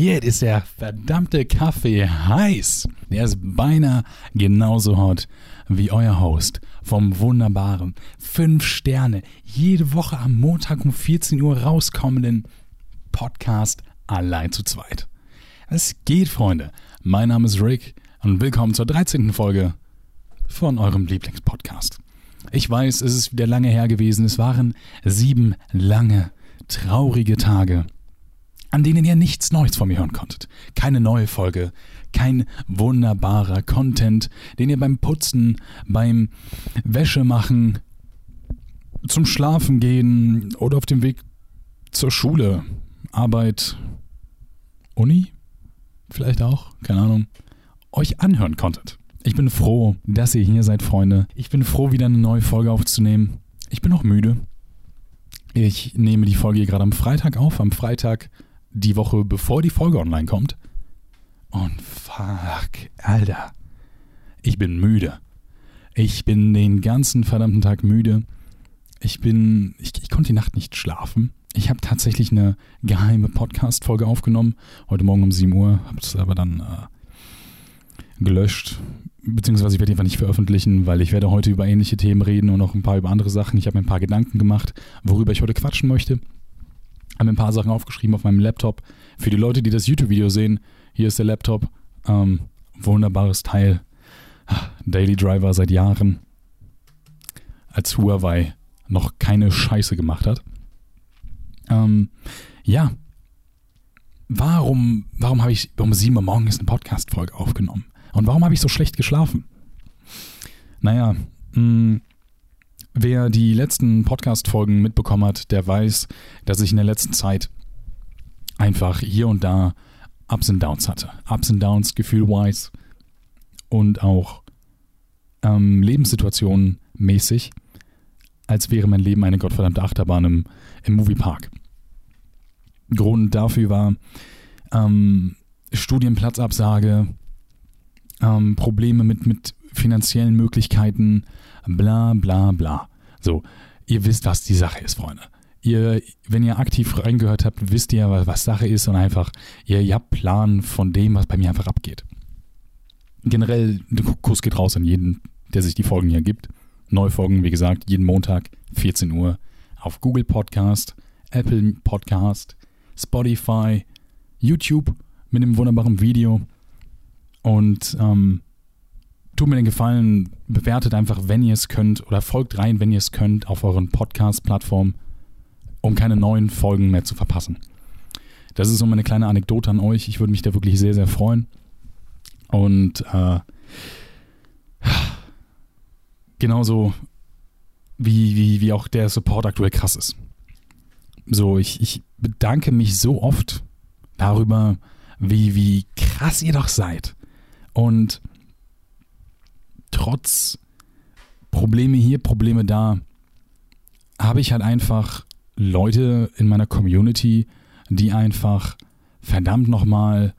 shit, ist der verdammte Kaffee heiß. Der ist beinahe genauso hot wie euer Host vom wunderbaren 5 Sterne jede Woche am Montag um 14 Uhr rauskommenden Podcast allein zu zweit. Es geht, Freunde. Mein Name ist Rick und willkommen zur 13. Folge von eurem Lieblingspodcast. Ich weiß, es ist wieder lange her gewesen. Es waren sieben lange, traurige Tage an denen ihr nichts Neues von mir hören konntet. Keine neue Folge, kein wunderbarer Content, den ihr beim Putzen, beim Wäschemachen, zum Schlafen gehen oder auf dem Weg zur Schule, Arbeit, Uni, vielleicht auch, keine Ahnung, euch anhören konntet. Ich bin froh, dass ihr hier seid, Freunde. Ich bin froh, wieder eine neue Folge aufzunehmen. Ich bin auch müde. Ich nehme die Folge hier gerade am Freitag auf. Am Freitag die Woche bevor die Folge online kommt. Und fuck, Alter. Ich bin müde. Ich bin den ganzen verdammten Tag müde. Ich bin. Ich, ich konnte die Nacht nicht schlafen. Ich habe tatsächlich eine geheime Podcast-Folge aufgenommen. Heute Morgen um 7 Uhr. Habe es aber dann äh, gelöscht. Beziehungsweise ich werde die einfach nicht veröffentlichen, weil ich werde heute über ähnliche Themen reden und noch ein paar über andere Sachen. Ich habe mir ein paar Gedanken gemacht, worüber ich heute quatschen möchte habe mir ein paar Sachen aufgeschrieben auf meinem Laptop. Für die Leute, die das YouTube-Video sehen, hier ist der Laptop. Ähm, wunderbares Teil. Daily Driver seit Jahren. Als Huawei noch keine Scheiße gemacht hat. Ähm, ja. Warum, warum habe ich um 7 Uhr morgens eine Podcast-Folge aufgenommen? Und warum habe ich so schlecht geschlafen? Naja, mh, mm, Wer die letzten Podcast-Folgen mitbekommen hat, der weiß, dass ich in der letzten Zeit einfach hier und da Ups und Downs hatte. Ups und Downs gefühlwise und auch ähm, Lebenssituationen mäßig, als wäre mein Leben eine gottverdammte Achterbahn im, im Moviepark. Grund dafür war ähm, Studienplatzabsage, ähm, Probleme mit, mit finanziellen Möglichkeiten, bla bla bla. So, ihr wisst, was die Sache ist, Freunde. Ihr, wenn ihr aktiv reingehört habt, wisst ihr, was Sache ist und einfach, ihr, ihr habt Plan von dem, was bei mir einfach abgeht. Generell, der Kuss geht raus an jeden, der sich die Folgen hier gibt. Neufolgen, wie gesagt, jeden Montag, 14 Uhr, auf Google Podcast, Apple Podcast, Spotify, YouTube mit einem wunderbaren Video. Und ähm, tut mir den Gefallen, bewertet einfach, wenn ihr es könnt, oder folgt rein, wenn ihr es könnt, auf euren Podcast-Plattformen, um keine neuen Folgen mehr zu verpassen. Das ist so meine kleine Anekdote an euch. Ich würde mich da wirklich sehr, sehr freuen. Und äh, genauso wie, wie, wie auch der Support aktuell krass ist. So, ich, ich bedanke mich so oft darüber, wie, wie krass ihr doch seid. Und trotz Probleme hier, Probleme da, habe ich halt einfach Leute in meiner Community, die einfach verdammt nochmal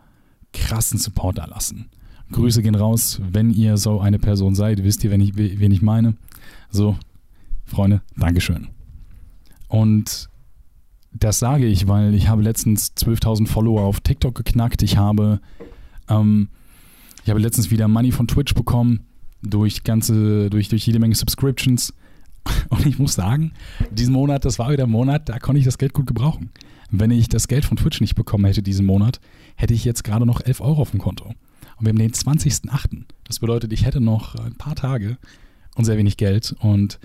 krassen Support da lassen. Grüße gehen raus, wenn ihr so eine Person seid, wisst ihr, wen ich, wen ich meine. So, Freunde, Dankeschön. Und das sage ich, weil ich habe letztens 12.000 Follower auf TikTok geknackt. Ich habe, ähm, ich habe letztens wieder Money von Twitch bekommen durch ganze, durch, durch jede Menge Subscriptions. Und ich muss sagen, diesen Monat, das war wieder ein Monat, da konnte ich das Geld gut gebrauchen. Wenn ich das Geld von Twitch nicht bekommen hätte diesen Monat, hätte ich jetzt gerade noch 11 Euro auf dem Konto. Und wir haben den 20.08. Das bedeutet, ich hätte noch ein paar Tage und sehr wenig Geld. Und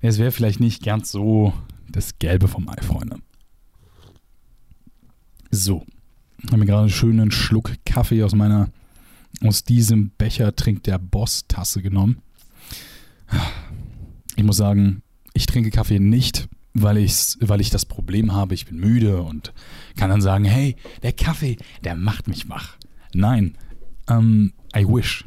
es wäre vielleicht nicht ganz so das Gelbe vom Ei, Freunde. So. Ich habe mir gerade einen schönen Schluck Kaffee aus meiner aus diesem Becher trinkt der Boss Tasse genommen. Ich muss sagen, ich trinke Kaffee nicht, weil, ich's, weil ich das Problem habe, ich bin müde und kann dann sagen, hey, der Kaffee, der macht mich wach. Nein, ähm, I wish.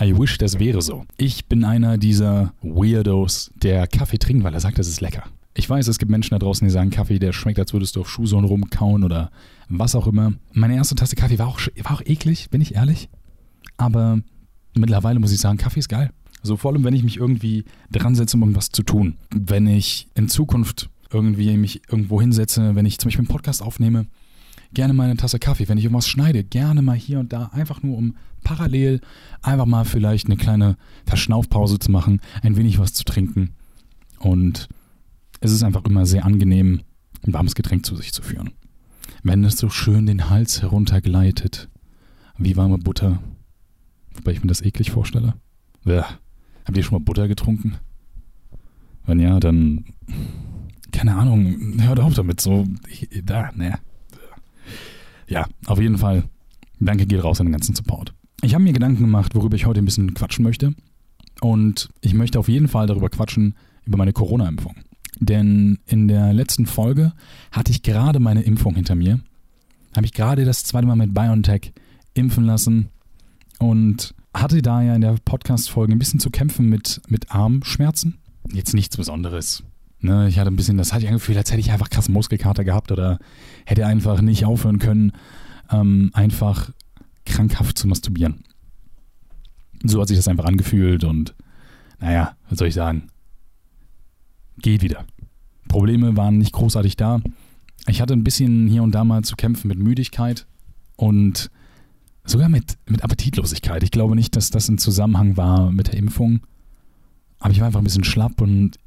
I wish, das wäre so. Ich bin einer dieser Weirdos, der Kaffee trinkt, weil er sagt, das ist lecker. Ich weiß, es gibt Menschen da draußen, die sagen, Kaffee, der schmeckt, als würdest du auf Schuhsohlen rumkauen oder was auch immer. Meine erste Tasse Kaffee war auch, war auch eklig, bin ich ehrlich. Aber mittlerweile muss ich sagen, Kaffee ist geil. Also vor allem, wenn ich mich irgendwie dran setze, um irgendwas zu tun. Wenn ich in Zukunft irgendwie mich irgendwo hinsetze, wenn ich zum Beispiel einen Podcast aufnehme, gerne mal eine Tasse Kaffee, wenn ich irgendwas schneide, gerne mal hier und da, einfach nur um parallel einfach mal vielleicht eine kleine Verschnaufpause zu machen, ein wenig was zu trinken. Und es ist einfach immer sehr angenehm, ein warmes Getränk zu sich zu führen. Wenn es so schön den Hals heruntergleitet, wie warme Butter, wobei ich mir das eklig vorstelle. Ja. Habt ihr schon mal Butter getrunken? Wenn ja, dann keine Ahnung, hört auf damit. So, da, ne. Ja, auf jeden Fall. Danke geht raus an den ganzen Support. Ich habe mir Gedanken gemacht, worüber ich heute ein bisschen quatschen möchte. Und ich möchte auf jeden Fall darüber quatschen, über meine Corona-Impfung. Denn in der letzten Folge hatte ich gerade meine Impfung hinter mir. Habe ich gerade das zweite Mal mit BioNTech impfen lassen und hatte da ja in der Podcast-Folge ein bisschen zu kämpfen mit, mit Armschmerzen. Jetzt nichts Besonderes. Ne, ich hatte ein bisschen, das hatte ich angefühlt, als hätte ich einfach krass Muskelkater gehabt oder hätte einfach nicht aufhören können, ähm, einfach krankhaft zu masturbieren. So hat sich das einfach angefühlt und naja, was soll ich sagen? Geht wieder. Probleme waren nicht großartig da. Ich hatte ein bisschen hier und da mal zu kämpfen mit Müdigkeit und sogar mit, mit Appetitlosigkeit. Ich glaube nicht, dass das ein Zusammenhang war mit der Impfung. Aber ich war einfach ein bisschen schlapp und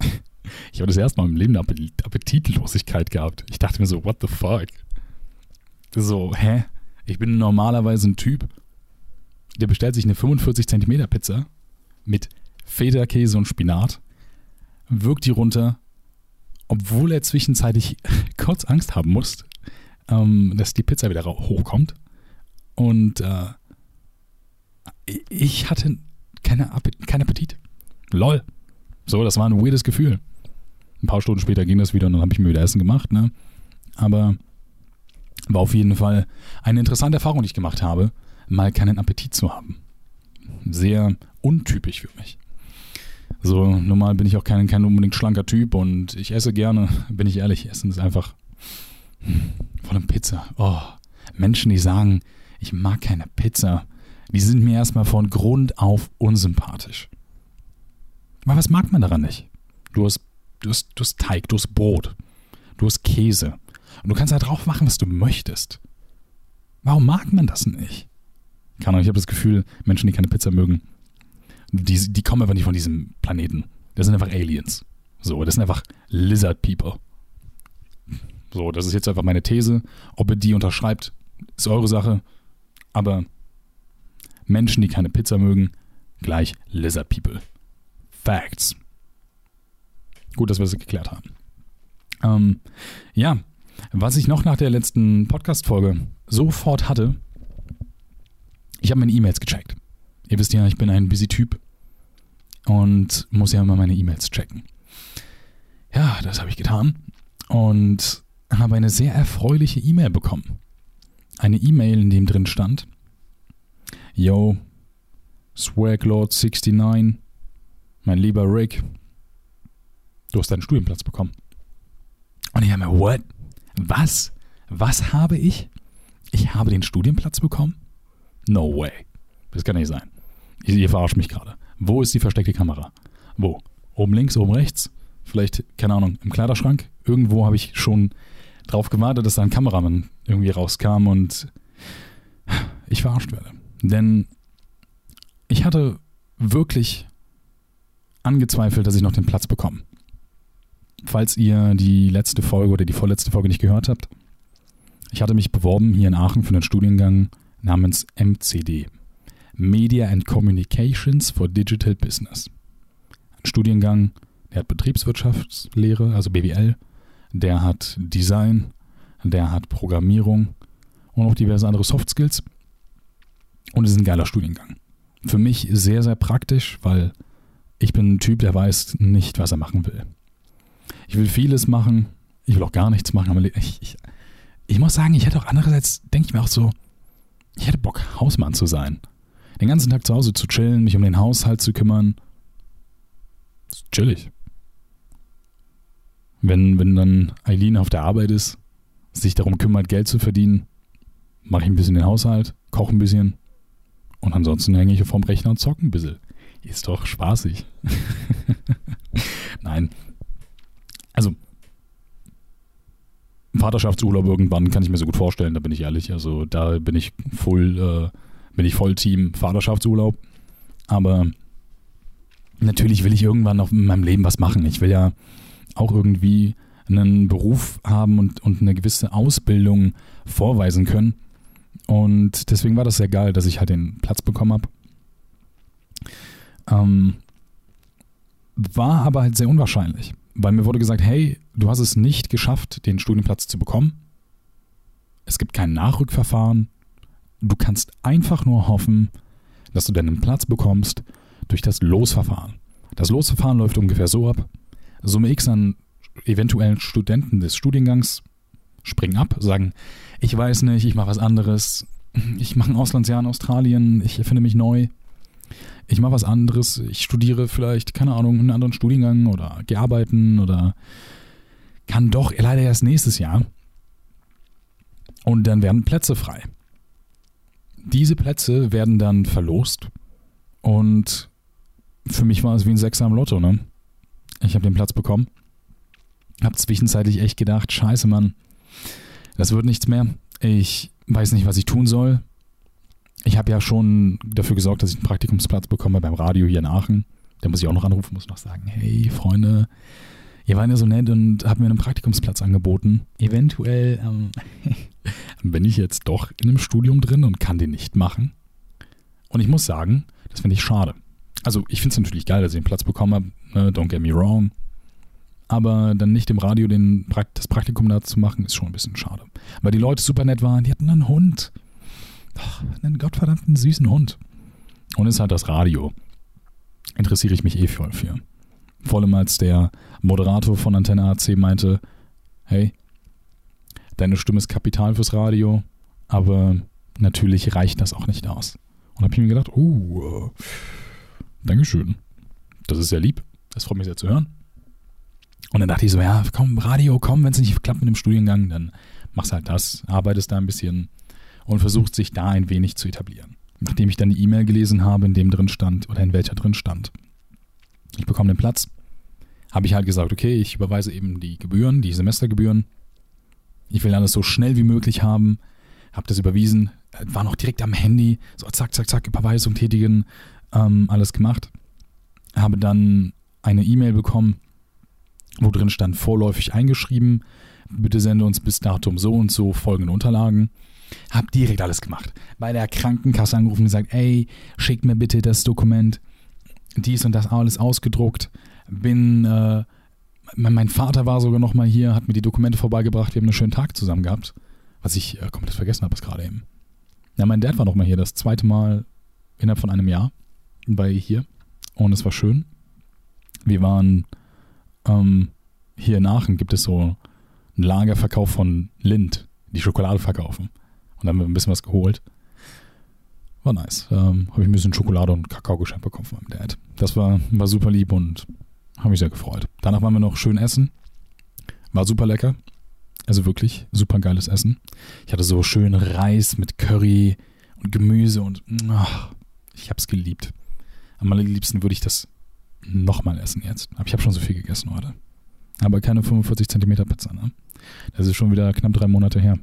ich habe das erste Mal im Leben eine Appetitlosigkeit gehabt. Ich dachte mir so, what the fuck? So, hä? Ich bin normalerweise ein Typ, der bestellt sich eine 45 Zentimeter Pizza mit Federkäse und Spinat, wirkt die runter, obwohl er zwischenzeitlich kurz Angst haben muss, ähm, dass die Pizza wieder hochkommt. Und äh, ich hatte keine keinen Appetit. Lol. So, das war ein weirdes Gefühl. Ein paar Stunden später ging das wieder und dann habe ich mir wieder Essen gemacht, ne? Aber war auf jeden Fall eine interessante Erfahrung, die ich gemacht habe, mal keinen Appetit zu haben. Sehr untypisch für mich. So, normal bin ich auch kein, kein unbedingt schlanker Typ und ich esse gerne, bin ich ehrlich, Essen ist einfach vor allem Pizza. Oh, Menschen, die sagen, ich mag keine Pizza, die sind mir erstmal von Grund auf unsympathisch. Aber was mag man daran nicht? Du hast, du hast, du hast Teig, du hast Brot, du hast Käse. Und du kannst da drauf machen, was du möchtest. Warum mag man das nicht? Keine Ahnung, ich habe das Gefühl, Menschen, die keine Pizza mögen, die, die kommen einfach nicht von diesem Planeten. Das sind einfach Aliens. So, das sind einfach Lizard People. So, das ist jetzt einfach meine These. Ob ihr die unterschreibt, ist eure Sache. Aber Menschen, die keine Pizza mögen, gleich Lizard People. Facts. Gut, dass wir das geklärt haben. Ähm, ja, was ich noch nach der letzten Podcast-Folge sofort hatte, ich habe meine E-Mails gecheckt. Ihr wisst ja, ich bin ein busy Typ und muss ja immer meine E-Mails checken. Ja, das habe ich getan und habe eine sehr erfreuliche E-Mail bekommen. Eine E-Mail, in dem drin stand: Yo, Swaglord69, mein lieber Rick, du hast deinen Studienplatz bekommen. Und ich habe mir, what? Was? Was habe ich? Ich habe den Studienplatz bekommen? No way. Das kann nicht sein. Ihr, verarscht mich gerade. Wo ist die versteckte Kamera? Wo? Oben links, oben rechts? Vielleicht, keine Ahnung, im Kleiderschrank? Irgendwo habe ich schon drauf gewartet, dass da ein Kameramann irgendwie rauskam und ich verarscht werde. Denn ich hatte wirklich angezweifelt, dass ich noch den Platz bekomme. Falls ihr die letzte Folge oder die vorletzte Folge nicht gehört habt, ich hatte mich beworben hier in Aachen für einen Studiengang namens MCD. Media and Communications for Digital Business. Ein Studiengang, der hat Betriebswirtschaftslehre, also BWL, der hat Design, der hat Programmierung und auch diverse andere Soft Skills. Und es ist ein geiler Studiengang. Für mich sehr, sehr praktisch, weil ich bin ein Typ, der weiß nicht, was er machen will. Ich will vieles machen, ich will auch gar nichts machen, aber ich, ich, ich muss sagen, ich hätte auch andererseits, denke ich mir auch so, ich hätte Bock, Hausmann zu sein. Den ganzen Tag zu Hause zu chillen, mich um den Haushalt zu kümmern. Ist chillig. Wenn, wenn dann Eileen auf der Arbeit ist, sich darum kümmert, Geld zu verdienen, mache ich ein bisschen den Haushalt, koche ein bisschen und ansonsten hänge ich vorm Rechner und zocke ein bisschen. Ist doch spaßig. Nein. Also, Vaterschaftsurlaub irgendwann kann ich mir so gut vorstellen, da bin ich ehrlich. Also da bin ich full, äh, bin ich voll Team Vaterschaftsurlaub. Aber natürlich will ich irgendwann auf meinem Leben was machen. Ich will ja auch irgendwie einen Beruf haben und, und eine gewisse Ausbildung vorweisen können. Und deswegen war das sehr geil, dass ich halt den Platz bekommen habe. Ähm, war aber halt sehr unwahrscheinlich, weil mir wurde gesagt, hey, du hast es nicht geschafft, den Studienplatz zu bekommen. Es gibt kein Nachrückverfahren. Du kannst einfach nur hoffen, dass du deinen Platz bekommst durch das Losverfahren. Das Losverfahren läuft ungefähr so ab. Summe X an eventuellen Studenten des Studiengangs springen ab, sagen, ich weiß nicht, ich mache was anderes, ich mache ein Auslandsjahr in Australien, ich erfinde mich neu, ich mache was anderes, ich studiere vielleicht, keine Ahnung, einen anderen Studiengang oder gehe arbeiten oder kann doch leider erst nächstes Jahr. Und dann werden Plätze frei. Diese Plätze werden dann verlost und für mich war es wie ein Sechser am Lotto, ne? Ich habe den Platz bekommen. Hab zwischenzeitlich echt gedacht, scheiße, Mann, das wird nichts mehr. Ich weiß nicht, was ich tun soll. Ich habe ja schon dafür gesorgt, dass ich einen Praktikumsplatz bekomme beim Radio hier in Aachen. Da muss ich auch noch anrufen, muss noch sagen, hey Freunde, ihr wart ja so nett und habt mir einen Praktikumsplatz angeboten. Eventuell ähm, bin ich jetzt doch in einem Studium drin und kann den nicht machen. Und ich muss sagen, das finde ich schade. Also ich finde es natürlich geil, dass ich den Platz bekommen habe, ne? don't get me wrong. Aber dann nicht im Radio den, das Praktikum da zu machen, ist schon ein bisschen schade. Weil die Leute super nett waren, die hatten einen Hund. Ach, einen gottverdammten süßen Hund. Und es ist halt das Radio. Interessiere ich mich eh voll für. Vor allem als der Moderator von Antenne AC meinte, hey, deine Stimme ist Kapital fürs Radio, aber natürlich reicht das auch nicht aus. Und habe ich mir gedacht, oh, äh, Dankeschön. Das ist sehr lieb. Das freut mich sehr zu hören. Und dann dachte ich so, ja, komm, Radio, komm, wenn es nicht klappt mit dem Studiengang, dann machst halt das, arbeitest da ein bisschen und versuchst sich da ein wenig zu etablieren. Nachdem ich dann die E-Mail gelesen habe, in dem drin stand oder in welcher drin stand, ich bekomme den Platz, habe ich halt gesagt, okay, ich überweise eben die Gebühren, die Semestergebühren. Ich will alles so schnell wie möglich haben, habe das überwiesen, war noch direkt am Handy, so zack, zack, zack, Überweisung tätigen, ähm, alles gemacht. Habe dann eine E-Mail bekommen, wo drin stand vorläufig eingeschrieben, bitte sende uns bis Datum so und so folgende Unterlagen. Hab direkt alles gemacht. Bei der Krankenkasse angerufen und gesagt, ey, schickt mir bitte das Dokument, dies und das alles ausgedruckt. Bin, äh, mein Vater war sogar noch mal hier, hat mir die Dokumente vorbeigebracht, wir haben einen schönen Tag zusammen gehabt. Was ich äh, komplett vergessen habe, ist gerade eben. Ja, mein Dad war noch mal hier, das zweite Mal innerhalb von einem Jahr bei hier. Und es war schön. Wir waren ähm, hier in Aachen gibt es so einen Lagerverkauf von Lind, die Schokolade verkaufen. Und dann haben wir ein bisschen was geholt. War nice. Ähm, habe ich ein bisschen Schokolade und Kakao geschenkt bekommen von meinem Dad. Das war, war super lieb und habe mich sehr gefreut. Danach waren wir noch schön essen. War super lecker. Also wirklich super geiles Essen. Ich hatte so schön Reis mit Curry und Gemüse und ach, ich habe es geliebt. Am allerliebsten würde ich das nochmal essen jetzt. Aber ich habe schon so viel gegessen heute. Aber keine 45 Zentimeter Pizza, ne? Das ist schon wieder knapp drei Monate her.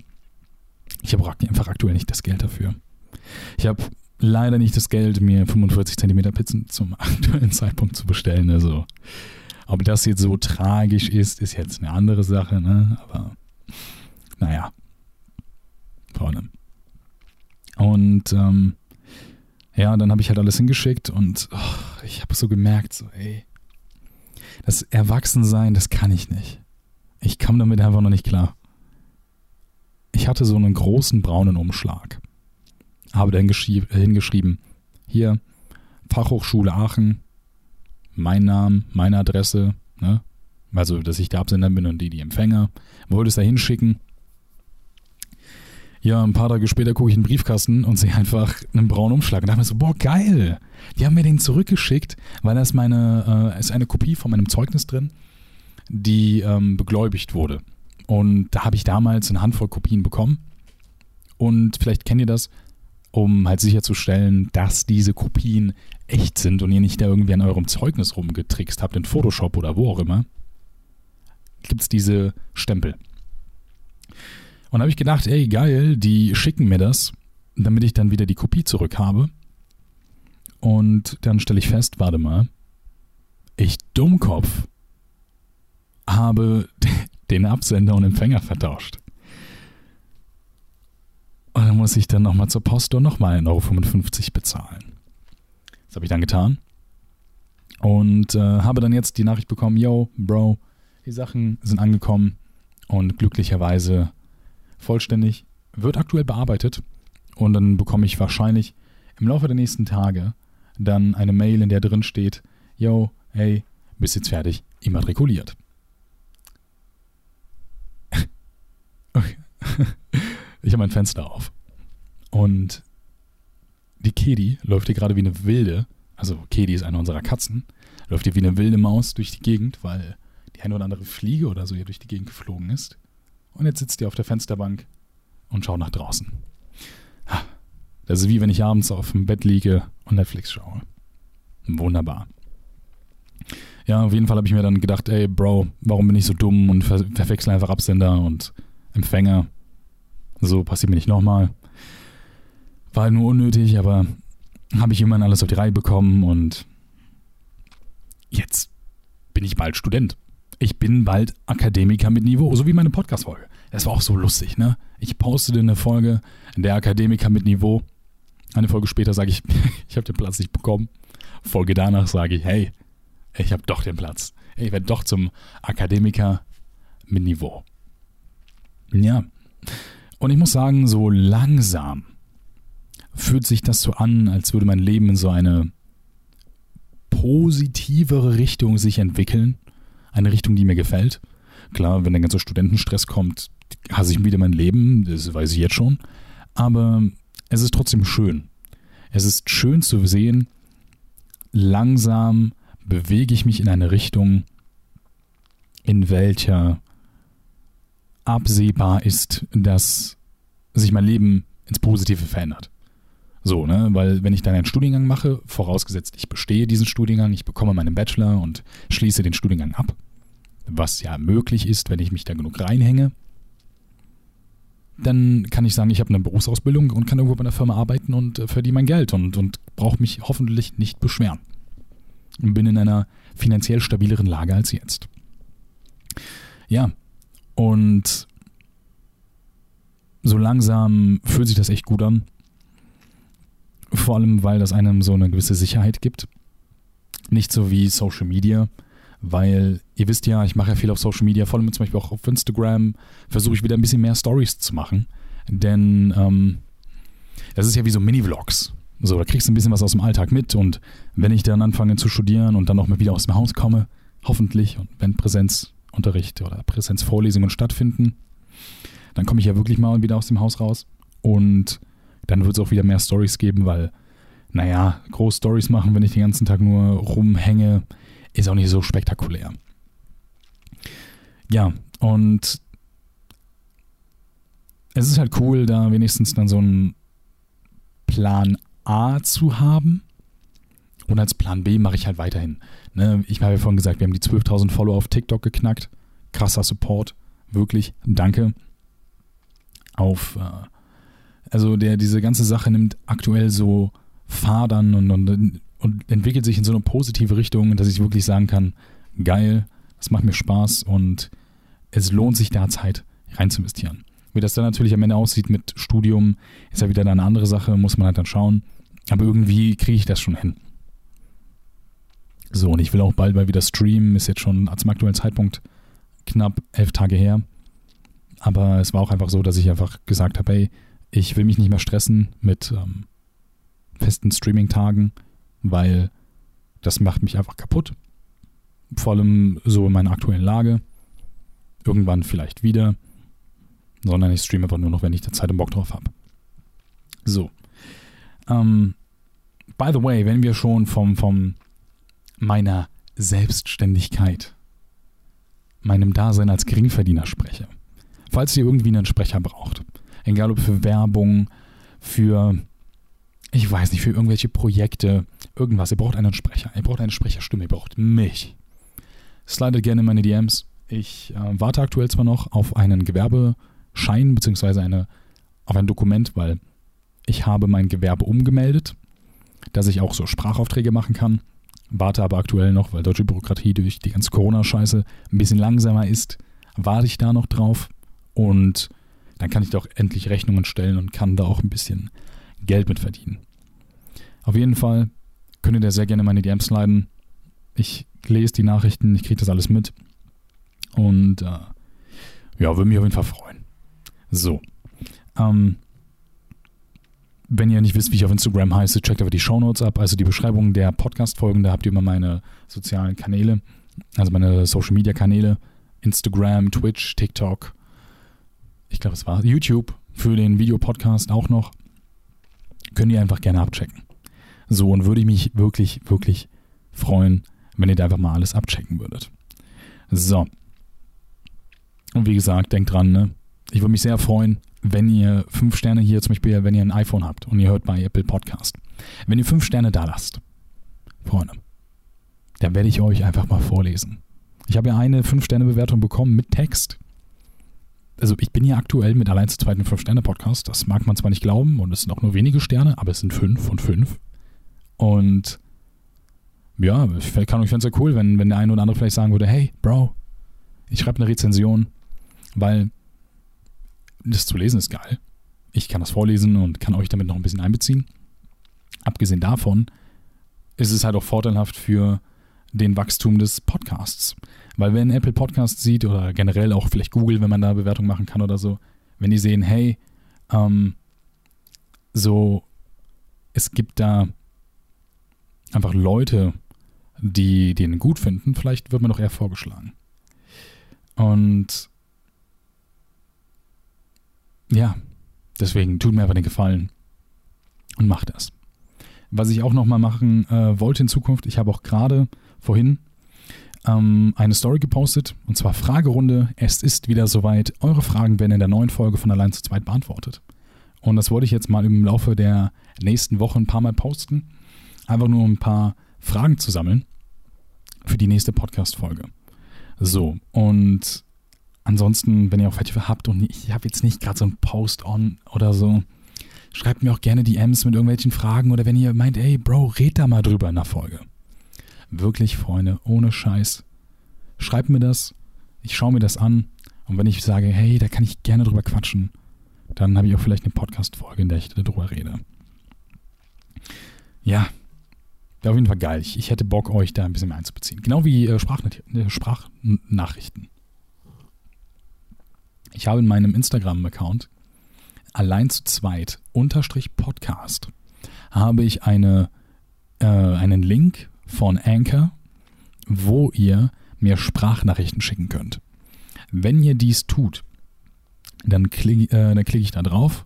Ich habe einfach aktuell nicht das Geld dafür. Ich habe leider nicht das Geld, mir 45 Zentimeter Pizzen zum aktuellen Zeitpunkt zu bestellen. Also, ob das jetzt so tragisch ist, ist jetzt eine andere Sache, ne? Aber, naja. Vorne. Und, ähm, ja, dann habe ich halt alles hingeschickt und oh, ich habe so gemerkt, so, ey, das Erwachsensein, das kann ich nicht. Ich kam damit einfach noch nicht klar. Ich hatte so einen großen braunen Umschlag. Habe dann hingeschrieben, hier, Fachhochschule Aachen, mein Name, meine Adresse, ne? also dass ich der Absender bin und die die Empfänger, wollte es da hinschicken ja, ein paar Tage später gucke ich in den Briefkasten und sehe einfach einen braunen Umschlag und dachte mir so, boah, geil. Die haben mir den zurückgeschickt, weil da ist meine, äh, ist eine Kopie von meinem Zeugnis drin, die ähm, begläubigt wurde. Und da habe ich damals eine Handvoll Kopien bekommen. Und vielleicht kennt ihr das, um halt sicherzustellen, dass diese Kopien echt sind und ihr nicht da irgendwie an eurem Zeugnis rumgetrickst habt in Photoshop oder wo auch immer, gibt es diese Stempel. Und habe ich gedacht, ey, geil, die schicken mir das, damit ich dann wieder die Kopie zurück habe. Und dann stelle ich fest, warte mal, ich Dummkopf habe den Absender und Empfänger vertauscht. Und dann muss ich dann nochmal zur Post und nochmal 1,55 Euro bezahlen. Das habe ich dann getan. Und äh, habe dann jetzt die Nachricht bekommen, yo, Bro, die Sachen sind angekommen und glücklicherweise vollständig, wird aktuell bearbeitet. Und dann bekomme ich wahrscheinlich im Laufe der nächsten Tage dann eine Mail, in der drin steht, yo, hey, bist jetzt fertig, immatrikuliert. okay. Ich habe mein Fenster auf. Und die Kedi läuft hier gerade wie eine wilde, also Kedi ist eine unserer Katzen, läuft hier wie eine wilde Maus durch die Gegend, weil die eine oder andere Fliege oder so hier durch die Gegend geflogen ist. Und jetzt sitzt die auf der Fensterbank und schaut nach draußen. Das ist wie wenn ich abends auf dem Bett liege und Netflix schaue. Wunderbar. Ja, auf jeden Fall habe ich mir dann gedacht, ey, Bro, warum bin ich so dumm und ver verwechsel einfach Absender und Empfänger. So passiert mir nicht nochmal. War halt nur unnötig, aber habe ich immerhin alles auf die Reihe bekommen und jetzt bin ich bald Student. Ich bin bald Akademiker mit Niveau, so wie meine Podcast-Folge. Das war auch so lustig, ne? Ich postete eine Folge, der Akademiker mit Niveau. Eine Folge später sage ich, ich habe den Platz nicht bekommen. Folge danach sage ich, hey, ich habe doch den Platz. Ich werde doch zum Akademiker mit Niveau. Ja. Und ich muss sagen, so langsam fühlt sich das so an, als würde mein Leben in so eine positivere Richtung sich entwickeln. Eine Richtung, die mir gefällt. Klar, wenn der ganze Studentenstress kommt, hasse ich wieder mein Leben, das weiß ich jetzt schon. Aber es ist trotzdem schön. Es ist schön zu sehen, langsam bewege ich mich in eine Richtung, in welcher absehbar ist, dass sich mein Leben ins Positive verändert. So, ne, weil wenn ich dann einen Studiengang mache, vorausgesetzt ich bestehe diesen Studiengang, ich bekomme meinen Bachelor und schließe den Studiengang ab, was ja möglich ist, wenn ich mich da genug reinhänge, dann kann ich sagen, ich habe eine Berufsausbildung und kann irgendwo bei einer Firma arbeiten und äh, verdiene mein Geld und, und brauche mich hoffentlich nicht beschweren. Und bin in einer finanziell stabileren Lage als jetzt. Ja, und so langsam fühlt sich das echt gut an. Vor allem, weil das einem so eine gewisse Sicherheit gibt. Nicht so wie Social Media, weil ihr wisst ja, ich mache ja viel auf Social Media, vor allem zum Beispiel auch auf Instagram, versuche ich wieder ein bisschen mehr Stories zu machen. Denn ähm, das ist ja wie so Mini-Vlogs. So, da kriegst du ein bisschen was aus dem Alltag mit und wenn ich dann anfange zu studieren und dann auch mal wieder aus dem Haus komme, hoffentlich, und wenn Präsenzunterricht oder Präsenzvorlesungen stattfinden, dann komme ich ja wirklich mal wieder aus dem Haus raus und dann wird es auch wieder mehr Stories geben, weil, naja, groß Stories machen, wenn ich den ganzen Tag nur rumhänge, ist auch nicht so spektakulär. Ja, und es ist halt cool, da wenigstens dann so einen Plan A zu haben. Und als Plan B mache ich halt weiterhin. Ne, ich habe ja vorhin gesagt, wir haben die 12.000 Follower auf TikTok geknackt. Krasser Support. Wirklich. Danke. Auf, äh, also der, diese ganze Sache nimmt aktuell so Fadern und, und, und entwickelt sich in so eine positive Richtung, dass ich wirklich sagen kann, geil, es macht mir Spaß und es lohnt sich da Zeit rein zu investieren. Wie das dann natürlich am Ende aussieht mit Studium, ist ja wieder eine andere Sache, muss man halt dann schauen. Aber irgendwie kriege ich das schon hin. So, und ich will auch bald mal wieder streamen, ist jetzt schon zum aktuellen Zeitpunkt knapp elf Tage her. Aber es war auch einfach so, dass ich einfach gesagt habe, hey, ich will mich nicht mehr stressen mit ähm, festen Streaming-Tagen, weil das macht mich einfach kaputt. Vor allem so in meiner aktuellen Lage. Irgendwann vielleicht wieder sondern ich streame einfach nur noch, wenn ich da Zeit und Bock drauf habe. So. Ähm, by the way, wenn wir schon vom, vom meiner Selbstständigkeit, meinem Dasein als Geringverdiener spreche, falls ihr irgendwie einen Sprecher braucht, egal ob für Werbung, für, ich weiß nicht, für irgendwelche Projekte, irgendwas, ihr braucht einen Sprecher, ihr braucht eine Sprecherstimme, ihr braucht mich. Slidet gerne in meine DMs. Ich äh, warte aktuell zwar noch auf einen Gewerbe- Schein beziehungsweise eine, auf ein Dokument, weil ich habe mein Gewerbe umgemeldet, dass ich auch so Sprachaufträge machen kann. Warte aber aktuell noch, weil deutsche Bürokratie durch die ganze Corona-Scheiße ein bisschen langsamer ist, warte ich da noch drauf und dann kann ich doch endlich Rechnungen stellen und kann da auch ein bisschen Geld mit verdienen. Auf jeden Fall könnt ihr da sehr gerne meine DMs leiden. Ich lese die Nachrichten, ich kriege das alles mit. Und äh, ja, würde mich auf jeden Fall freuen. So. Ähm, wenn ihr nicht wisst, wie ich auf Instagram heiße, checkt einfach die Shownotes ab, also die Beschreibung der Podcast-Folgen. Da habt ihr immer meine sozialen Kanäle, also meine Social-Media-Kanäle. Instagram, Twitch, TikTok. Ich glaube, es war YouTube für den Videopodcast auch noch. Könnt ihr einfach gerne abchecken. So, und würde ich mich wirklich, wirklich freuen, wenn ihr da einfach mal alles abchecken würdet. So. Und wie gesagt, denkt dran, ne? Ich würde mich sehr freuen, wenn ihr fünf Sterne hier zum Beispiel, wenn ihr ein iPhone habt und ihr hört bei Apple Podcast. Wenn ihr fünf Sterne da lasst, Freunde, dann werde ich euch einfach mal vorlesen. Ich habe ja eine fünf Sterne Bewertung bekommen mit Text. Also ich bin ja aktuell mit allein zu zweiten fünf Sterne Podcast. Das mag man zwar nicht glauben und es sind auch nur wenige Sterne, aber es sind fünf von fünf. Und ja, ich fände es ja cool, wenn, wenn der eine oder andere vielleicht sagen würde, hey, Bro, ich schreibe eine Rezension, weil das zu lesen ist geil. Ich kann das vorlesen und kann euch damit noch ein bisschen einbeziehen. Abgesehen davon ist es halt auch vorteilhaft für den Wachstum des Podcasts. Weil wenn Apple Podcasts sieht oder generell auch vielleicht Google, wenn man da Bewertung machen kann oder so, wenn die sehen, hey, ähm, so, es gibt da einfach Leute, die den gut finden, vielleicht wird man doch eher vorgeschlagen. Und ja, deswegen tut mir einfach den Gefallen und macht das. Was ich auch nochmal machen äh, wollte in Zukunft, ich habe auch gerade vorhin ähm, eine Story gepostet und zwar Fragerunde. Es ist wieder soweit. Eure Fragen werden in der neuen Folge von Allein zu zweit beantwortet. Und das wollte ich jetzt mal im Laufe der nächsten Woche ein paar Mal posten. Einfach nur ein paar Fragen zu sammeln für die nächste Podcast-Folge. So, und ansonsten, wenn ihr auch welche habt und ich habe jetzt nicht gerade so ein Post-on oder so, schreibt mir auch gerne DMs mit irgendwelchen Fragen oder wenn ihr meint, ey, Bro, red da mal drüber in der Folge. Wirklich, Freunde, ohne Scheiß. Schreibt mir das, ich schaue mir das an und wenn ich sage, hey, da kann ich gerne drüber quatschen, dann habe ich auch vielleicht eine Podcast-Folge, in der ich darüber rede. Ja, Wäre auf jeden Fall geil. Ich, ich, hätte Bock, euch da ein bisschen mehr einzubeziehen. Genau wie äh, äh, Sprachnachrichten. Ich habe in meinem Instagram-Account allein zu zweit unterstrich Podcast habe ich eine, äh, einen Link von Anchor, wo ihr mir Sprachnachrichten schicken könnt. Wenn ihr dies tut, dann klicke äh, klick ich da drauf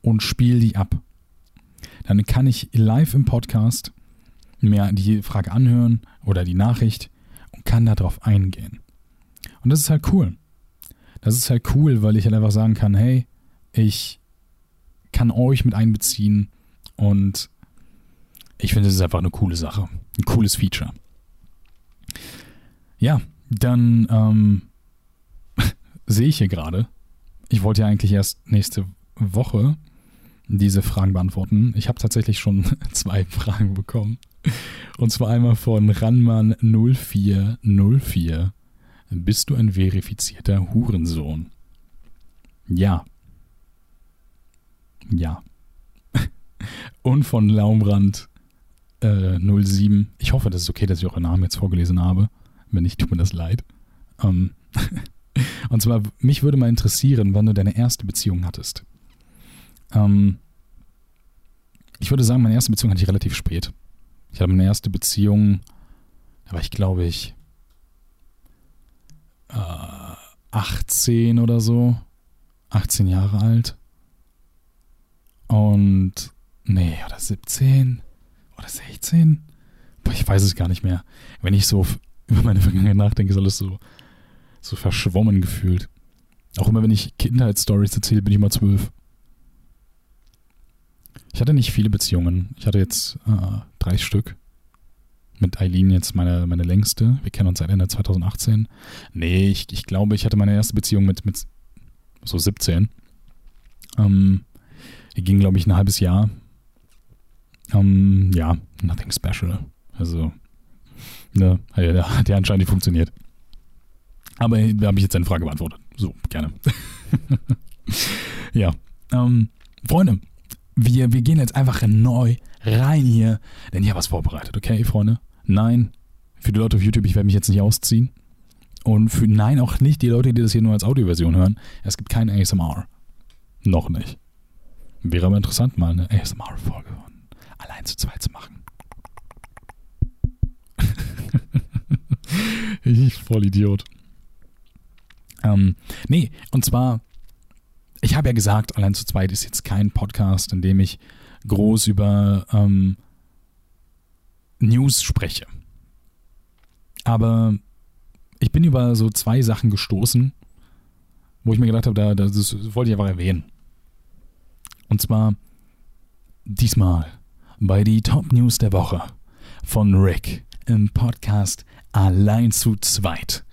und spiele die ab. Dann kann ich live im Podcast mir die Frage anhören oder die Nachricht und kann darauf eingehen. Und das ist halt cool. Das ist halt cool, weil ich halt einfach sagen kann, hey, ich kann euch mit einbeziehen und ich finde, das ist einfach eine coole Sache. Ein cooles Feature. Ja, dann ähm, sehe ich hier gerade. Ich wollte ja eigentlich erst nächste Woche diese Fragen beantworten. Ich habe tatsächlich schon zwei Fragen bekommen. Und zwar einmal von Ranman0404. Bist du ein verifizierter Hurensohn? Ja. Ja. Und von Laumrand äh, 07. Ich hoffe, das ist okay, dass ich euren Namen jetzt vorgelesen habe. Wenn nicht, tut mir das leid. Ähm Und zwar, mich würde mal interessieren, wann du deine erste Beziehung hattest. Ähm ich würde sagen, meine erste Beziehung hatte ich relativ spät. Ich hatte meine erste Beziehung, da war ich glaube ich äh, 18 oder so. 18 Jahre alt. Und, nee, oder 17 oder 16? Boah, ich weiß es gar nicht mehr. Wenn ich so über meine Vergangenheit nachdenke, ist alles so, so verschwommen gefühlt. Auch immer, wenn ich Kindheitsstories erzähle, bin ich mal zwölf. Ich hatte nicht viele Beziehungen. Ich hatte jetzt äh, drei Stück. Mit Eileen jetzt meine, meine längste. Wir kennen uns seit Ende 2018. Nee, ich, ich glaube, ich hatte meine erste Beziehung mit, mit so 17. Ähm, die ging, glaube ich, ein halbes Jahr. Ähm, ja, nothing special. Also, ne, hat ja anscheinend nicht funktioniert. Aber da habe ich jetzt deine Frage beantwortet. So, gerne. ja, ähm, Freunde, wir, wir gehen jetzt einfach neu rein hier, denn ich habe was vorbereitet, okay, Freunde? Nein, für die Leute auf YouTube, ich werde mich jetzt nicht ausziehen. Und für nein, auch nicht die Leute, die das hier nur als Audioversion hören. Es gibt kein ASMR. Noch nicht. Wäre aber interessant, mal eine ASMR-Folge allein zu zweit zu machen. ich voll Idiot. Ähm, nee, und zwar, ich habe ja gesagt, allein zu zweit ist jetzt kein Podcast, in dem ich groß über ähm, News spreche. Aber ich bin über so zwei Sachen gestoßen, wo ich mir gedacht habe, da, das wollte ich einfach erwähnen. Und zwar diesmal bei die Top News der Woche von Rick im Podcast Allein zu zweit.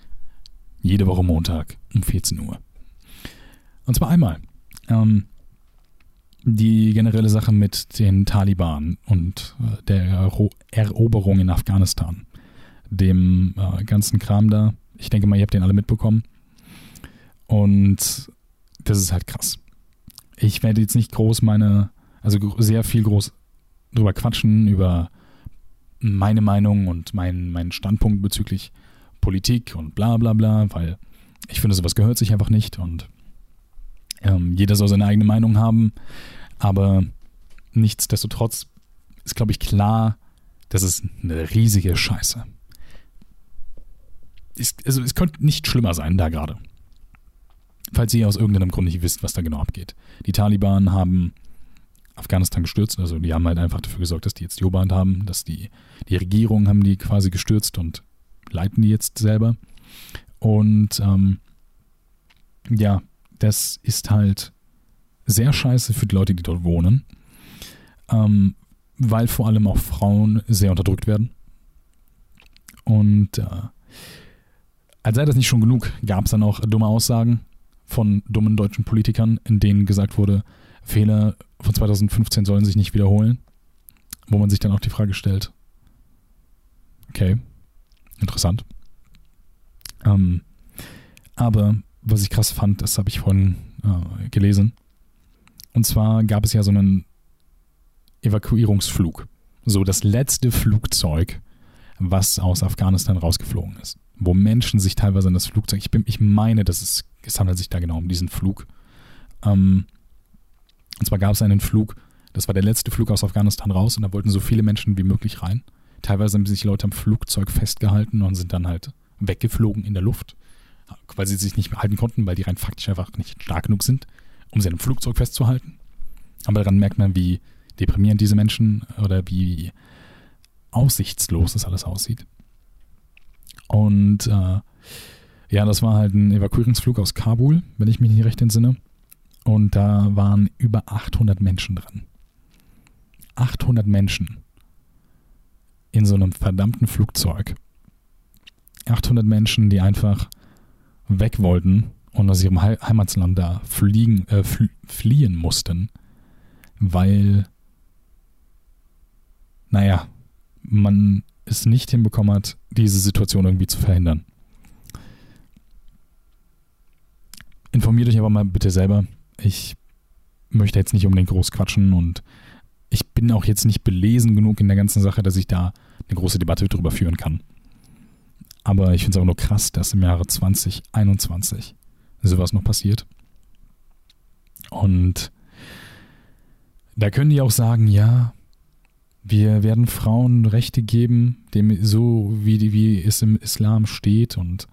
Jede Woche Montag um 14 Uhr. Und zwar einmal ähm, die generelle Sache mit den Taliban und äh, der Eroberung in Afghanistan. Dem äh, ganzen Kram da. Ich denke mal, ihr habt den alle mitbekommen. Und das ist halt krass. Ich werde jetzt nicht groß meine, also sehr viel groß drüber quatschen, über meine Meinung und meinen mein Standpunkt bezüglich Politik und bla bla bla, weil ich finde, sowas gehört sich einfach nicht und ähm, jeder soll seine eigene Meinung haben, aber nichtsdestotrotz ist, glaube ich, klar, das ist eine riesige Scheiße. Ist, also es könnte nicht schlimmer sein da gerade. Falls ihr aus irgendeinem Grund nicht wisst, was da genau abgeht. Die Taliban haben Afghanistan gestürzt. Also die haben halt einfach dafür gesorgt, dass die jetzt die haben, dass die, die Regierung haben die quasi gestürzt und leiten die jetzt selber. Und ähm, ja, das ist halt sehr scheiße für die Leute, die dort wohnen, ähm, weil vor allem auch Frauen sehr unterdrückt werden. Und äh, als sei das nicht schon genug, gab es dann auch dumme Aussagen von dummen deutschen Politikern, in denen gesagt wurde, Fehler von 2015 sollen sich nicht wiederholen. Wo man sich dann auch die Frage stellt, okay, interessant. Ähm, aber was ich krass fand, das habe ich vorhin äh, gelesen. Und zwar gab es ja so einen Evakuierungsflug. So das letzte Flugzeug, was aus Afghanistan rausgeflogen ist. Wo Menschen sich teilweise in das Flugzeug, ich, bin, ich meine, dass es, es handelt sich da genau um diesen Flug, ähm, und zwar gab es einen Flug, das war der letzte Flug aus Afghanistan raus und da wollten so viele Menschen wie möglich rein. Teilweise haben sich Leute am Flugzeug festgehalten und sind dann halt weggeflogen in der Luft, weil sie sich nicht mehr halten konnten, weil die rein faktisch einfach nicht stark genug sind, um sie an einem Flugzeug festzuhalten. Aber daran merkt man, wie deprimierend diese Menschen oder wie aussichtslos das alles aussieht. Und äh, ja, das war halt ein Evakuierungsflug aus Kabul, wenn ich mich nicht recht entsinne. Und da waren über 800 Menschen drin. 800 Menschen in so einem verdammten Flugzeug. 800 Menschen, die einfach weg wollten und aus ihrem Heimatland da fliegen, äh, fliehen mussten, weil, naja, man es nicht hinbekommen hat, diese Situation irgendwie zu verhindern. Informiert euch aber mal bitte selber, ich möchte jetzt nicht unbedingt groß quatschen und ich bin auch jetzt nicht belesen genug in der ganzen Sache, dass ich da eine große Debatte drüber führen kann. Aber ich finde es auch nur krass, dass im Jahre 2021 sowas noch passiert. Und da können die auch sagen, ja, wir werden Frauen Rechte geben, dem so wie, wie es im Islam steht und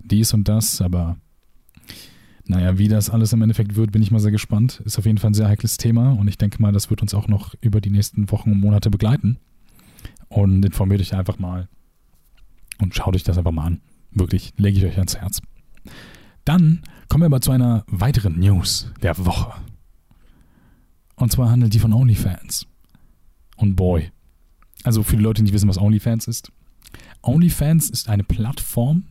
dies und das, aber naja, wie das alles im Endeffekt wird, bin ich mal sehr gespannt. Ist auf jeden Fall ein sehr heikles Thema und ich denke mal, das wird uns auch noch über die nächsten Wochen und Monate begleiten. Und informiert euch einfach mal und schaut euch das einfach mal an. Wirklich, lege ich euch ans Herz. Dann kommen wir aber zu einer weiteren News der Woche. Und zwar handelt die von OnlyFans. Und boy. Also für die Leute, die nicht wissen, was OnlyFans ist. OnlyFans ist eine Plattform,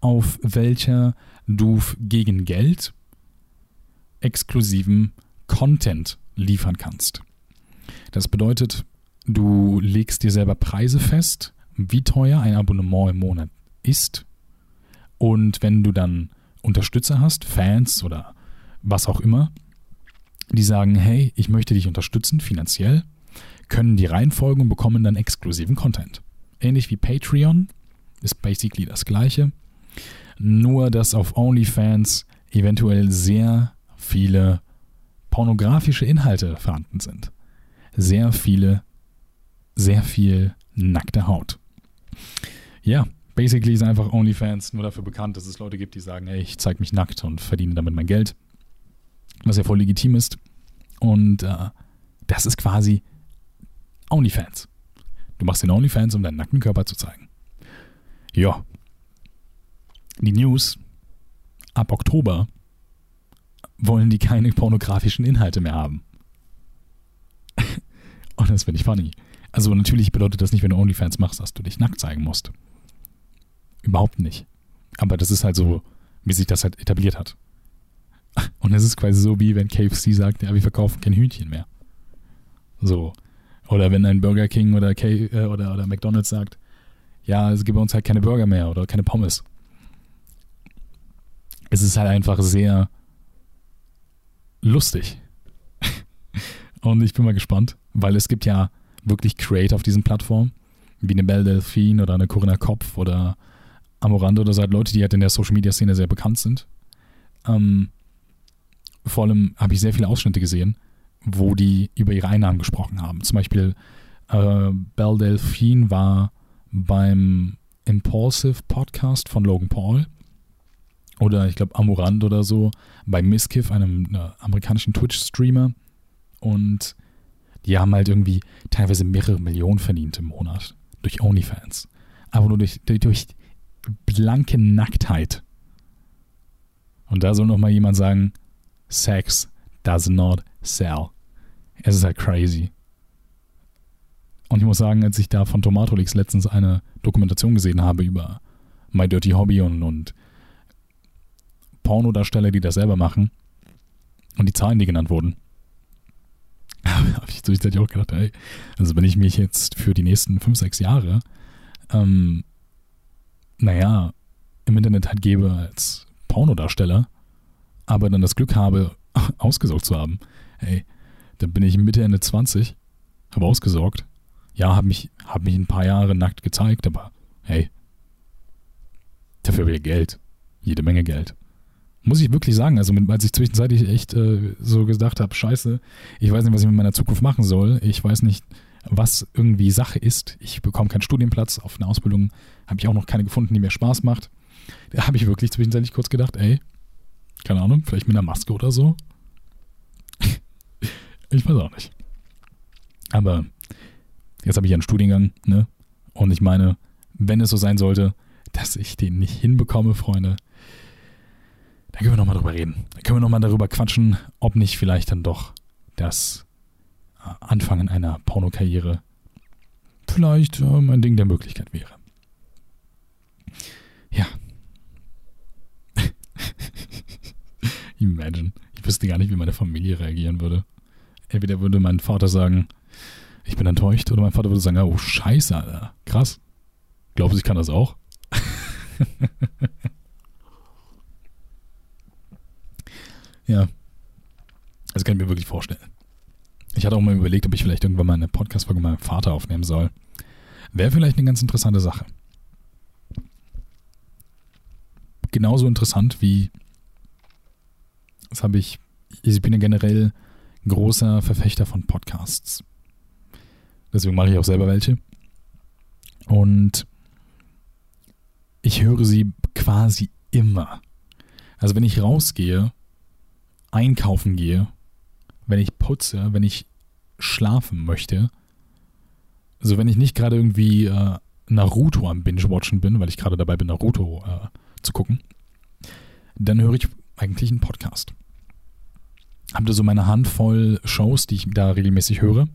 auf welcher du gegen Geld exklusiven Content liefern kannst. Das bedeutet, du legst dir selber Preise fest, wie teuer ein Abonnement im Monat ist. Und wenn du dann Unterstützer hast, Fans oder was auch immer, die sagen, hey, ich möchte dich unterstützen finanziell, können die reinfolgen und bekommen dann exklusiven Content. Ähnlich wie Patreon ist basically das gleiche, nur dass auf OnlyFans eventuell sehr viele pornografische Inhalte vorhanden sind. Sehr viele, sehr viel nackte Haut. Ja, basically ist einfach OnlyFans nur dafür bekannt, dass es Leute gibt, die sagen, hey, ich zeige mich nackt und verdiene damit mein Geld. Was ja voll legitim ist. Und äh, das ist quasi OnlyFans. Du machst den OnlyFans, um deinen nackten Körper zu zeigen. Ja. Die News. Ab Oktober wollen die keine pornografischen Inhalte mehr haben. Und das finde ich funny. Also natürlich bedeutet das nicht, wenn du OnlyFans machst, dass du dich nackt zeigen musst. Überhaupt nicht. Aber das ist halt so, wie sich das halt etabliert hat. Und es ist quasi so, wie wenn KFC sagt, ja, wir verkaufen kein Hühnchen mehr. So. Oder wenn ein Burger King oder, K äh, oder, oder McDonalds sagt, ja, es gibt bei uns halt keine Burger mehr oder keine Pommes. Es ist halt einfach sehr lustig. Und ich bin mal gespannt, weil es gibt ja wirklich Create auf diesen Plattformen, wie eine Belle Delphine oder eine Corinna Kopf oder Amorando oder so halt Leute, die halt in der Social Media Szene sehr bekannt sind. Ähm, vor allem habe ich sehr viele Ausschnitte gesehen, wo die über ihre Einnahmen gesprochen haben. Zum Beispiel äh, Belle Delphine war beim Impulsive Podcast von Logan Paul oder ich glaube Amorand oder so bei Miskiff, einem äh, amerikanischen Twitch-Streamer und die haben halt irgendwie teilweise mehrere Millionen verdient im Monat durch OnlyFans. Aber nur durch, durch, durch blanke Nacktheit. Und da soll nochmal jemand sagen, Sex does not sell. Es ist halt crazy. Und ich muss sagen, als ich da von Tomatolix letztens eine Dokumentation gesehen habe über My Dirty Hobby und, und Pornodarsteller, die das selber machen, und die Zahlen, die genannt wurden, habe ich zwischenzeitlich auch gedacht, ey, also wenn ich mich jetzt für die nächsten 5, 6 Jahre, ähm, naja, im Internet halt gebe als Pornodarsteller, aber dann das Glück habe, ausgesorgt zu haben, ey, dann bin ich Mitte, Ende 20, habe ausgesorgt. Ja, habe mich, hab mich ein paar Jahre nackt gezeigt, aber hey, dafür habe ich Geld. Jede Menge Geld. Muss ich wirklich sagen, also als ich zwischenzeitlich echt äh, so gedacht habe, scheiße, ich weiß nicht, was ich mit meiner Zukunft machen soll. Ich weiß nicht, was irgendwie Sache ist. Ich bekomme keinen Studienplatz. Auf eine Ausbildung habe ich auch noch keine gefunden, die mir Spaß macht. Da habe ich wirklich zwischenzeitlich kurz gedacht, ey, keine Ahnung, vielleicht mit einer Maske oder so. ich weiß auch nicht. Aber jetzt habe ich einen Studiengang, ne? Und ich meine, wenn es so sein sollte, dass ich den nicht hinbekomme, Freunde, da können wir nochmal drüber reden. Da können wir nochmal darüber quatschen, ob nicht vielleicht dann doch das äh, Anfangen einer Pornokarriere vielleicht ähm, ein Ding der Möglichkeit wäre. Ja. Imagine. Ich wüsste gar nicht, wie meine Familie reagieren würde. Entweder würde mein Vater sagen, ich bin enttäuscht, oder mein Vater würde sagen, oh Scheiße, Alter. Krass. Glaubst du, ich kann das auch? Ja. Das kann ich mir wirklich vorstellen. Ich hatte auch mal überlegt, ob ich vielleicht irgendwann mal eine Podcast-Folge mit meinem Vater aufnehmen soll. Wäre vielleicht eine ganz interessante Sache. Genauso interessant wie, das habe ich, ich bin ja generell großer Verfechter von Podcasts. Deswegen mache ich auch selber welche. Und ich höre sie quasi immer. Also wenn ich rausgehe einkaufen gehe, wenn ich putze, wenn ich schlafen möchte, also wenn ich nicht gerade irgendwie äh, Naruto am Binge-Watchen bin, weil ich gerade dabei bin, Naruto äh, zu gucken, dann höre ich eigentlich einen Podcast. Habe da so meine Handvoll Shows, die ich da regelmäßig höre.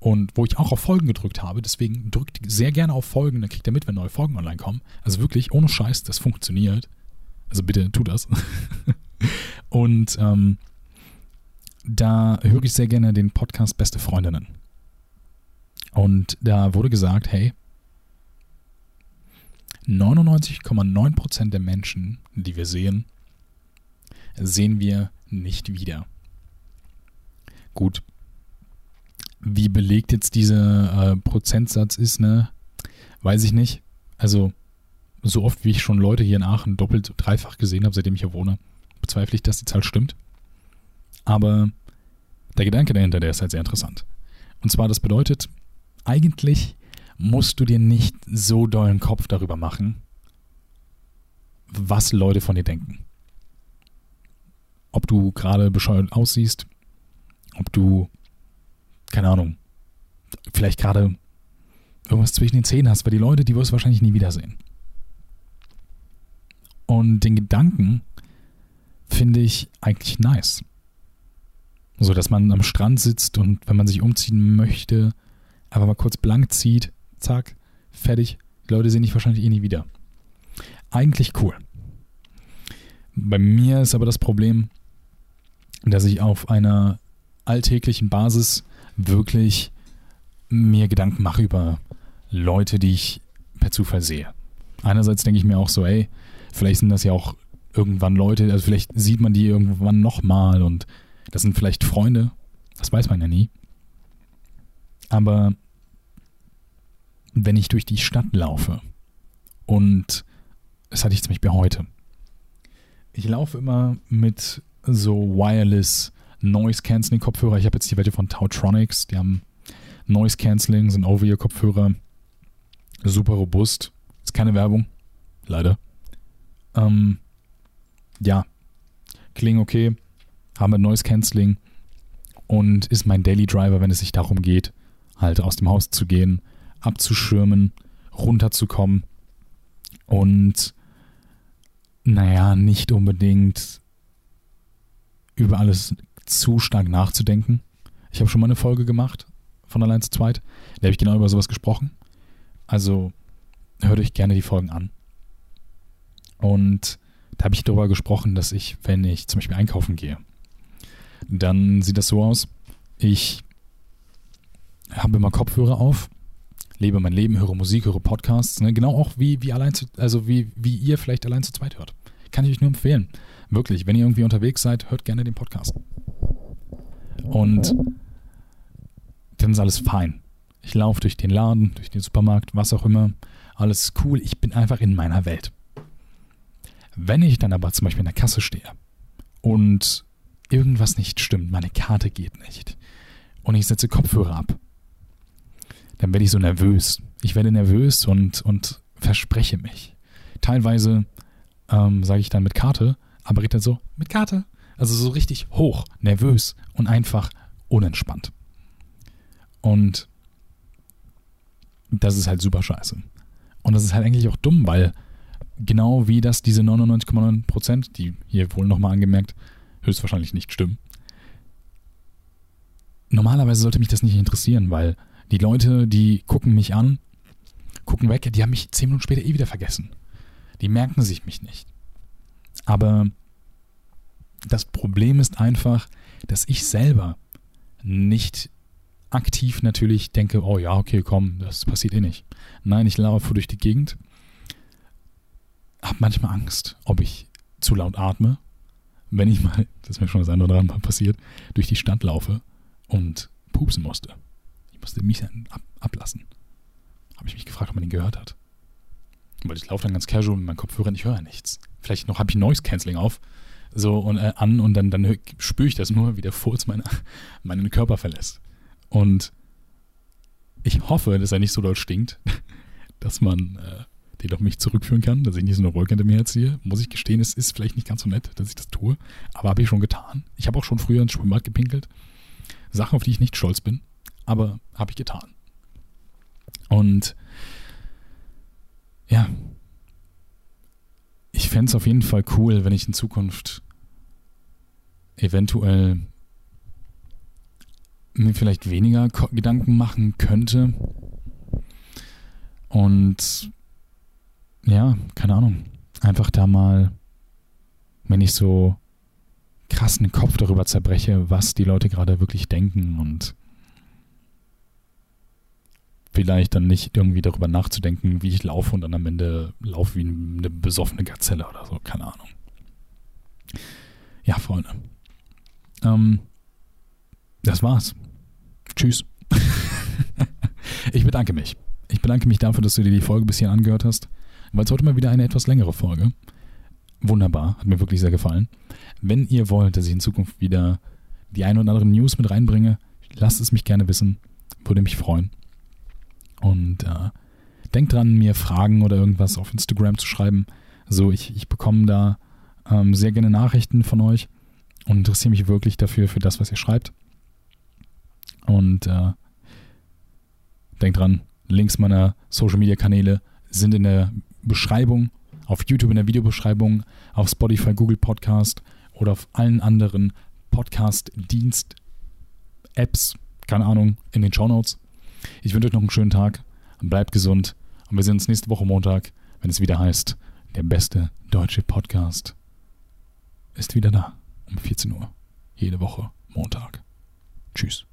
und wo ich auch auf Folgen gedrückt habe. Deswegen drückt sehr gerne auf Folgen, dann kriegt ihr mit, wenn neue Folgen online kommen. Also wirklich, ohne Scheiß, das funktioniert. Also bitte tu das. und ähm, da höre ich sehr gerne den Podcast Beste Freundinnen. Und da wurde gesagt, hey, 99,9% der Menschen, die wir sehen, sehen wir nicht wieder. Gut. Wie belegt jetzt dieser äh, Prozentsatz ist, ne? Weiß ich nicht. Also, so oft wie ich schon Leute hier in Aachen doppelt, dreifach gesehen habe, seitdem ich hier wohne, bezweifle ich, dass die Zahl stimmt. Aber der Gedanke dahinter, der ist halt sehr interessant. Und zwar, das bedeutet, eigentlich musst du dir nicht so dollen Kopf darüber machen, was Leute von dir denken. Ob du gerade bescheuert aussiehst, ob du, keine Ahnung, vielleicht gerade irgendwas zwischen den Zähnen hast, weil die Leute, die wirst du wahrscheinlich nie wiedersehen. Und den Gedanken finde ich eigentlich nice. So, dass man am Strand sitzt und wenn man sich umziehen möchte, einfach mal kurz blank zieht, zack, fertig. Die Leute sehen dich wahrscheinlich eh nie wieder. Eigentlich cool. Bei mir ist aber das Problem, dass ich auf einer alltäglichen Basis wirklich mir Gedanken mache über Leute, die ich per Zufall sehe. Einerseits denke ich mir auch so, ey, vielleicht sind das ja auch irgendwann Leute, also vielleicht sieht man die irgendwann nochmal und das sind vielleicht Freunde, das weiß man ja nie. Aber wenn ich durch die Stadt laufe und das hatte ich zum Beispiel heute. Ich laufe immer mit so Wireless Noise Cancelling Kopfhörer. Ich habe jetzt die welche von Tautronics. Die haben Noise Cancelling, sind Over-Ear-Kopfhörer. Super robust. Ist keine Werbung. Leider. Ähm, ja. Klingen okay habe Noise Cancelling und ist mein Daily Driver, wenn es sich darum geht, halt aus dem Haus zu gehen, abzuschirmen, runterzukommen und naja, nicht unbedingt über alles zu stark nachzudenken. Ich habe schon mal eine Folge gemacht von Allein zu zweit. Da habe ich genau über sowas gesprochen. Also hört euch gerne die Folgen an. Und da habe ich darüber gesprochen, dass ich, wenn ich zum Beispiel einkaufen gehe, dann sieht das so aus. Ich habe immer Kopfhörer auf, lebe mein Leben, höre Musik, höre Podcasts, ne? genau auch wie, wie allein zu, also wie, wie ihr vielleicht allein zu zweit hört. Kann ich euch nur empfehlen. Wirklich, wenn ihr irgendwie unterwegs seid, hört gerne den Podcast. Und dann ist alles fein. Ich laufe durch den Laden, durch den Supermarkt, was auch immer. Alles cool. Ich bin einfach in meiner Welt. Wenn ich dann aber zum Beispiel in der Kasse stehe und irgendwas nicht stimmt, meine Karte geht nicht und ich setze Kopfhörer ab, dann werde ich so nervös. Ich werde nervös und, und verspreche mich. Teilweise ähm, sage ich dann mit Karte, aber redet dann so mit Karte. Also so richtig hoch, nervös und einfach unentspannt. Und das ist halt super scheiße. Und das ist halt eigentlich auch dumm, weil genau wie das diese 99,9% die hier wohl nochmal angemerkt, höchstwahrscheinlich nicht stimmen. Normalerweise sollte mich das nicht interessieren, weil die Leute, die gucken mich an, gucken weg, die haben mich zehn Minuten später eh wieder vergessen. Die merken sich mich nicht. Aber das Problem ist einfach, dass ich selber nicht aktiv natürlich denke, oh ja, okay, komm, das passiert eh nicht. Nein, ich laufe durch die Gegend, habe manchmal Angst, ob ich zu laut atme wenn ich mal, das ist mir schon das eine oder andere Mal passiert, durch die Stadt laufe und pupsen musste. Ich musste mich ab, ablassen. Habe ich mich gefragt, ob man den gehört hat. Weil ich laufe dann ganz casual mit meinem Kopfhörer und ich höre nichts. Vielleicht noch habe ich Noise Cancelling auf so und äh, an und dann, dann spüre ich das nur, wie der Furz meine, meinen Körper verlässt. Und ich hoffe, dass er nicht so doll stinkt, dass man äh, den auf mich zurückführen kann, dass ich nicht so eine Wolke hinter mir herziehe. Muss ich gestehen, es ist vielleicht nicht ganz so nett, dass ich das tue, aber habe ich schon getan. Ich habe auch schon früher ins Schwimmbad gepinkelt. Sachen, auf die ich nicht stolz bin, aber habe ich getan. Und ja, ich fände es auf jeden Fall cool, wenn ich in Zukunft eventuell mir vielleicht weniger Gedanken machen könnte. Und ja, keine Ahnung. Einfach da mal, wenn ich so krassen Kopf darüber zerbreche, was die Leute gerade wirklich denken und vielleicht dann nicht irgendwie darüber nachzudenken, wie ich laufe und dann am Ende laufe wie eine besoffene Gazelle oder so, keine Ahnung. Ja, Freunde. Ähm, das war's. Tschüss. ich bedanke mich. Ich bedanke mich dafür, dass du dir die Folge bis hier angehört hast, weil es heute mal wieder eine etwas längere Folge. Wunderbar, hat mir wirklich sehr gefallen. Wenn ihr wollt, dass ich in Zukunft wieder die ein oder anderen News mit reinbringe, lasst es mich gerne wissen. Würde mich freuen. Und äh, denkt dran, mir Fragen oder irgendwas auf Instagram zu schreiben. So, ich, ich bekomme da ähm, sehr gerne Nachrichten von euch und interessiere mich wirklich dafür, für das, was ihr schreibt. Und äh, denkt dran, Links meiner Social Media Kanäle sind in der Beschreibung, auf YouTube in der Videobeschreibung, auf Spotify, Google Podcast oder auf allen anderen Podcast-Dienst-Apps, keine Ahnung, in den Show Notes. Ich wünsche euch noch einen schönen Tag, bleibt gesund und wir sehen uns nächste Woche Montag, wenn es wieder heißt, der beste deutsche Podcast ist wieder da um 14 Uhr. Jede Woche Montag. Tschüss.